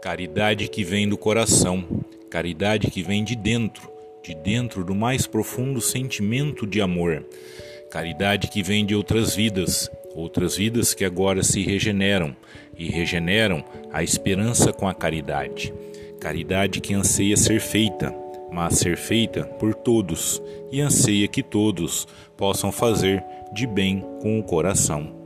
Caridade que vem do coração, caridade que vem de dentro, de dentro do mais profundo sentimento de amor. Caridade que vem de outras vidas, outras vidas que agora se regeneram e regeneram a esperança com a caridade. Caridade que anseia ser feita, mas ser feita por todos e anseia que todos possam fazer de bem com o coração.